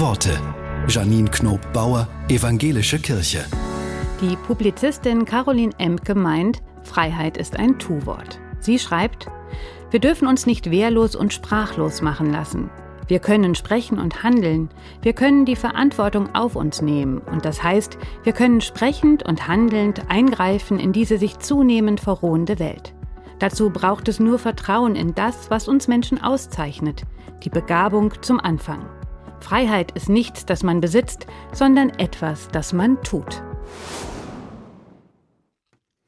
Worte. Janine Knob-Bauer, Evangelische Kirche. Die Publizistin Caroline Emke meint, Freiheit ist ein Tu-Wort. Sie schreibt, wir dürfen uns nicht wehrlos und sprachlos machen lassen. Wir können sprechen und handeln. Wir können die Verantwortung auf uns nehmen. Und das heißt, wir können sprechend und handelnd eingreifen in diese sich zunehmend verrohende Welt. Dazu braucht es nur Vertrauen in das, was uns Menschen auszeichnet, die Begabung zum Anfang. Freiheit ist nichts, das man besitzt, sondern etwas, das man tut.